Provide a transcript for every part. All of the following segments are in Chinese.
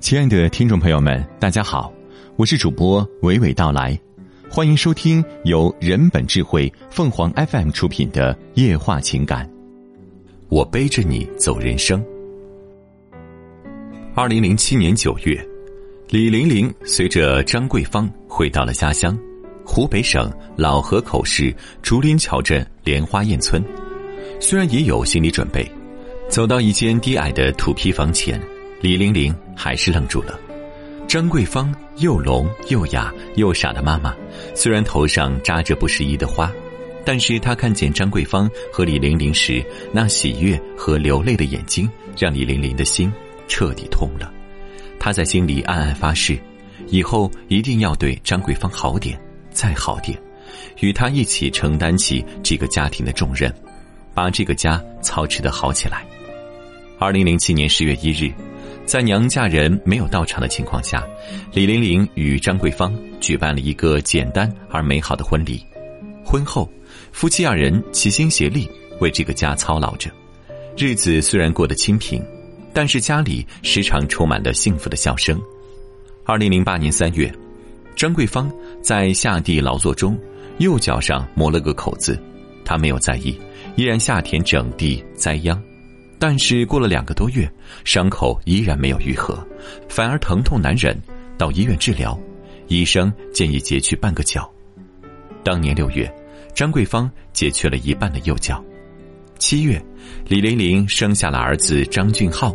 亲爱的听众朋友们，大家好，我是主播娓娓道来，欢迎收听由人本智慧凤凰 FM 出品的《夜话情感》。我背着你走人生。二零零七年九月，李玲玲随着张桂芳回到了家乡，湖北省老河口市竹林桥镇莲花堰村。虽然也有心理准备，走到一间低矮的土坯房前。李玲玲还是愣住了。张桂芳又聋又哑又傻的妈妈，虽然头上扎着不适宜的花，但是她看见张桂芳和李玲玲时那喜悦和流泪的眼睛，让李玲玲的心彻底痛了。她在心里暗暗发誓，以后一定要对张桂芳好点，再好点，与她一起承担起这个家庭的重任，把这个家操持的好起来。二零零七年十月一日。在娘家人没有到场的情况下，李玲玲与张桂芳举办了一个简单而美好的婚礼。婚后，夫妻二人齐心协力为这个家操劳着，日子虽然过得清贫，但是家里时常充满了幸福的笑声。二零零八年三月，张桂芳在下地劳作中右脚上磨了个口子，她没有在意，依然下田整地栽秧。但是过了两个多月，伤口依然没有愈合，反而疼痛难忍。到医院治疗，医生建议截去半个脚。当年六月，张桂芳截去了一半的右脚。七月，李玲玲生下了儿子张俊浩。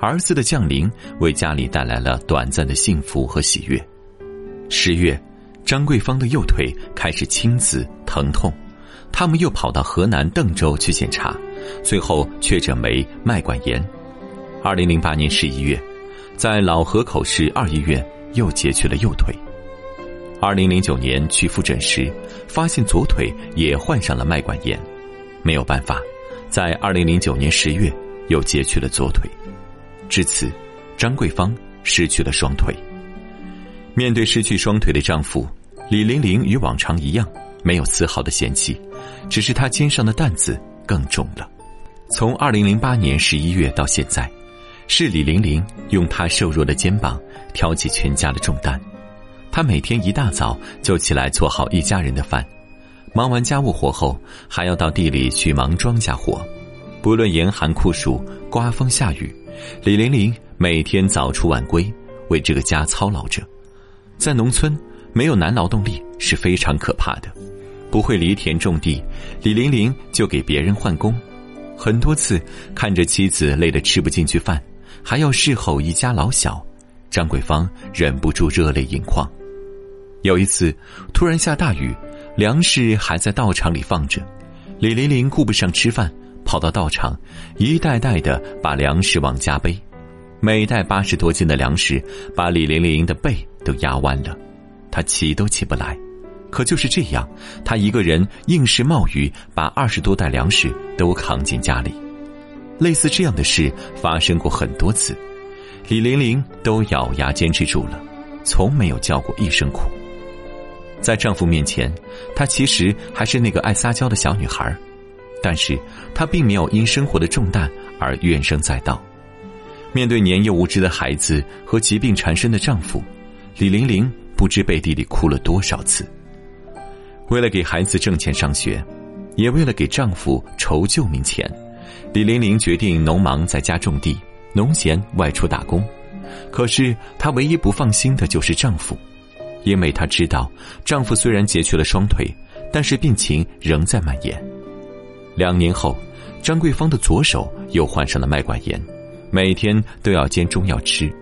儿子的降临为家里带来了短暂的幸福和喜悦。十月，张桂芳的右腿开始青紫疼痛，他们又跑到河南邓州去检查。最后确诊为脉管炎。二零零八年十一月，在老河口市二医院又截去了右腿。二零零九年去复诊时，发现左腿也患上了脉管炎，没有办法，在二零零九年十月又截去了左腿。至此，张桂芳失去了双腿。面对失去双腿的丈夫，李玲玲与往常一样，没有丝毫的嫌弃，只是她肩上的担子更重了。从二零零八年十一月到现在，是李玲玲用她瘦弱的肩膀挑起全家的重担。她每天一大早就起来做好一家人的饭，忙完家务活后，还要到地里去忙庄稼活。不论严寒酷暑、刮风下雨，李玲玲每天早出晚归，为这个家操劳着。在农村，没有男劳动力是非常可怕的。不会犁田种地，李玲玲就给别人换工。很多次看着妻子累得吃不进去饭，还要侍候一家老小，张桂芳忍不住热泪盈眶。有一次突然下大雨，粮食还在稻场里放着，李玲玲顾不上吃饭，跑到稻场，一袋袋的把粮食往家背，每袋八十多斤的粮食把李玲玲的背都压弯了，她起都起不来。可就是这样，他一个人硬是冒雨，把二十多袋粮食都扛进家里。类似这样的事发生过很多次，李玲玲都咬牙坚持住了，从没有叫过一声苦。在丈夫面前，她其实还是那个爱撒娇的小女孩，但是她并没有因生活的重担而怨声载道。面对年幼无知的孩子和疾病缠身的丈夫，李玲玲不知背地里哭了多少次。为了给孩子挣钱上学，也为了给丈夫筹救命钱，李玲玲决定农忙在家种地，农闲外出打工。可是她唯一不放心的就是丈夫，因为她知道丈夫虽然截去了双腿，但是病情仍在蔓延。两年后，张桂芳的左手又患上了脉管炎，每天都要煎中药吃。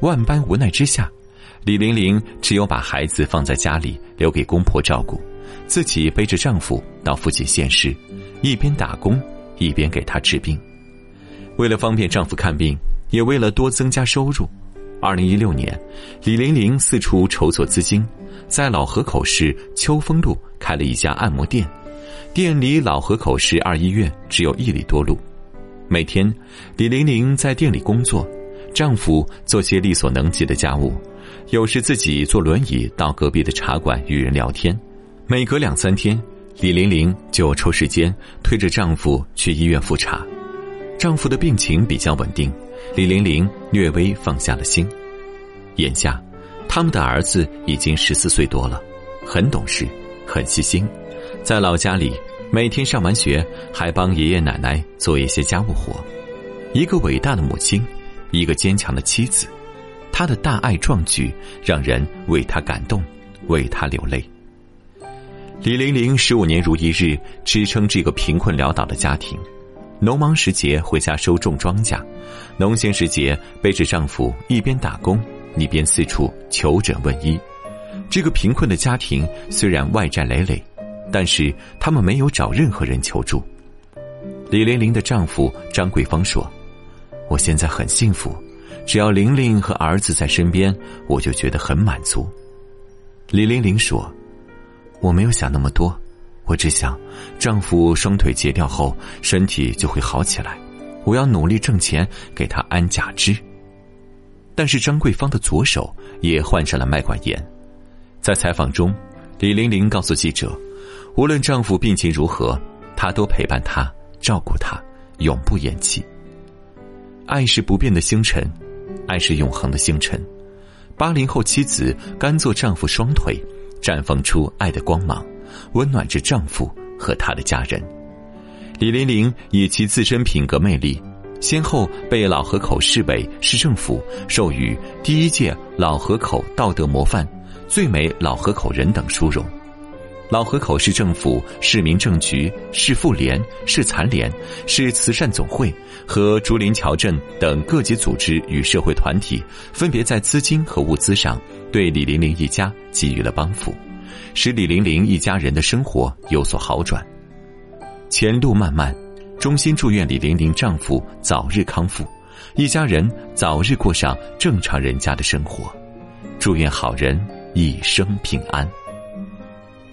万般无奈之下，李玲玲只有把孩子放在家里，留给公婆照顾。自己背着丈夫到附近县市，一边打工一边给他治病。为了方便丈夫看病，也为了多增加收入，二零一六年，李玲玲四处筹措资金，在老河口市秋风路开了一家按摩店。店离老河口市二医院只有一里多路。每天，李玲玲在店里工作，丈夫做些力所能及的家务，有时自己坐轮椅到隔壁的茶馆与人聊天。每隔两三天，李玲玲就抽时间推着丈夫去医院复查。丈夫的病情比较稳定，李玲玲略微放下了心。眼下，他们的儿子已经十四岁多了，很懂事，很细心，在老家里每天上完学还帮爷爷奶奶做一些家务活。一个伟大的母亲，一个坚强的妻子，她的大爱壮举让人为她感动，为她流泪。李玲玲十五年如一日支撑这个贫困潦倒的家庭，农忙时节回家收种庄稼，农闲时节背着丈夫一边打工。一边四处求诊问医，这个贫困的家庭虽然外债累累，但是他们没有找任何人求助。李玲玲的丈夫张桂芳说：“我现在很幸福，只要玲玲和儿子在身边，我就觉得很满足。”李玲玲说：“我没有想那么多，我只想丈夫双腿截掉后身体就会好起来，我要努力挣钱给他安假肢。”但是张桂芳的左手也患上了脉管炎，在采访中，李玲玲告诉记者，无论丈夫病情如何，她都陪伴他、照顾他，永不言弃。爱是不变的星辰，爱是永恒的星辰。八零后妻子甘做丈夫双腿，绽放出爱的光芒，温暖着丈夫和他的家人。李玲玲以其自身品格魅力。先后被老河口市委市政府授予第一届老河口道德模范、最美老河口人等殊荣。老河口市政府、市民政局、市妇联、市残联、市慈善总会和竹林桥镇等各级组织与社会团体，分别在资金和物资上对李玲玲一家给予了帮扶，使李玲玲一家人的生活有所好转。前路漫漫。衷心祝愿李玲玲丈夫早日康复，一家人早日过上正常人家的生活。祝愿好人一生平安。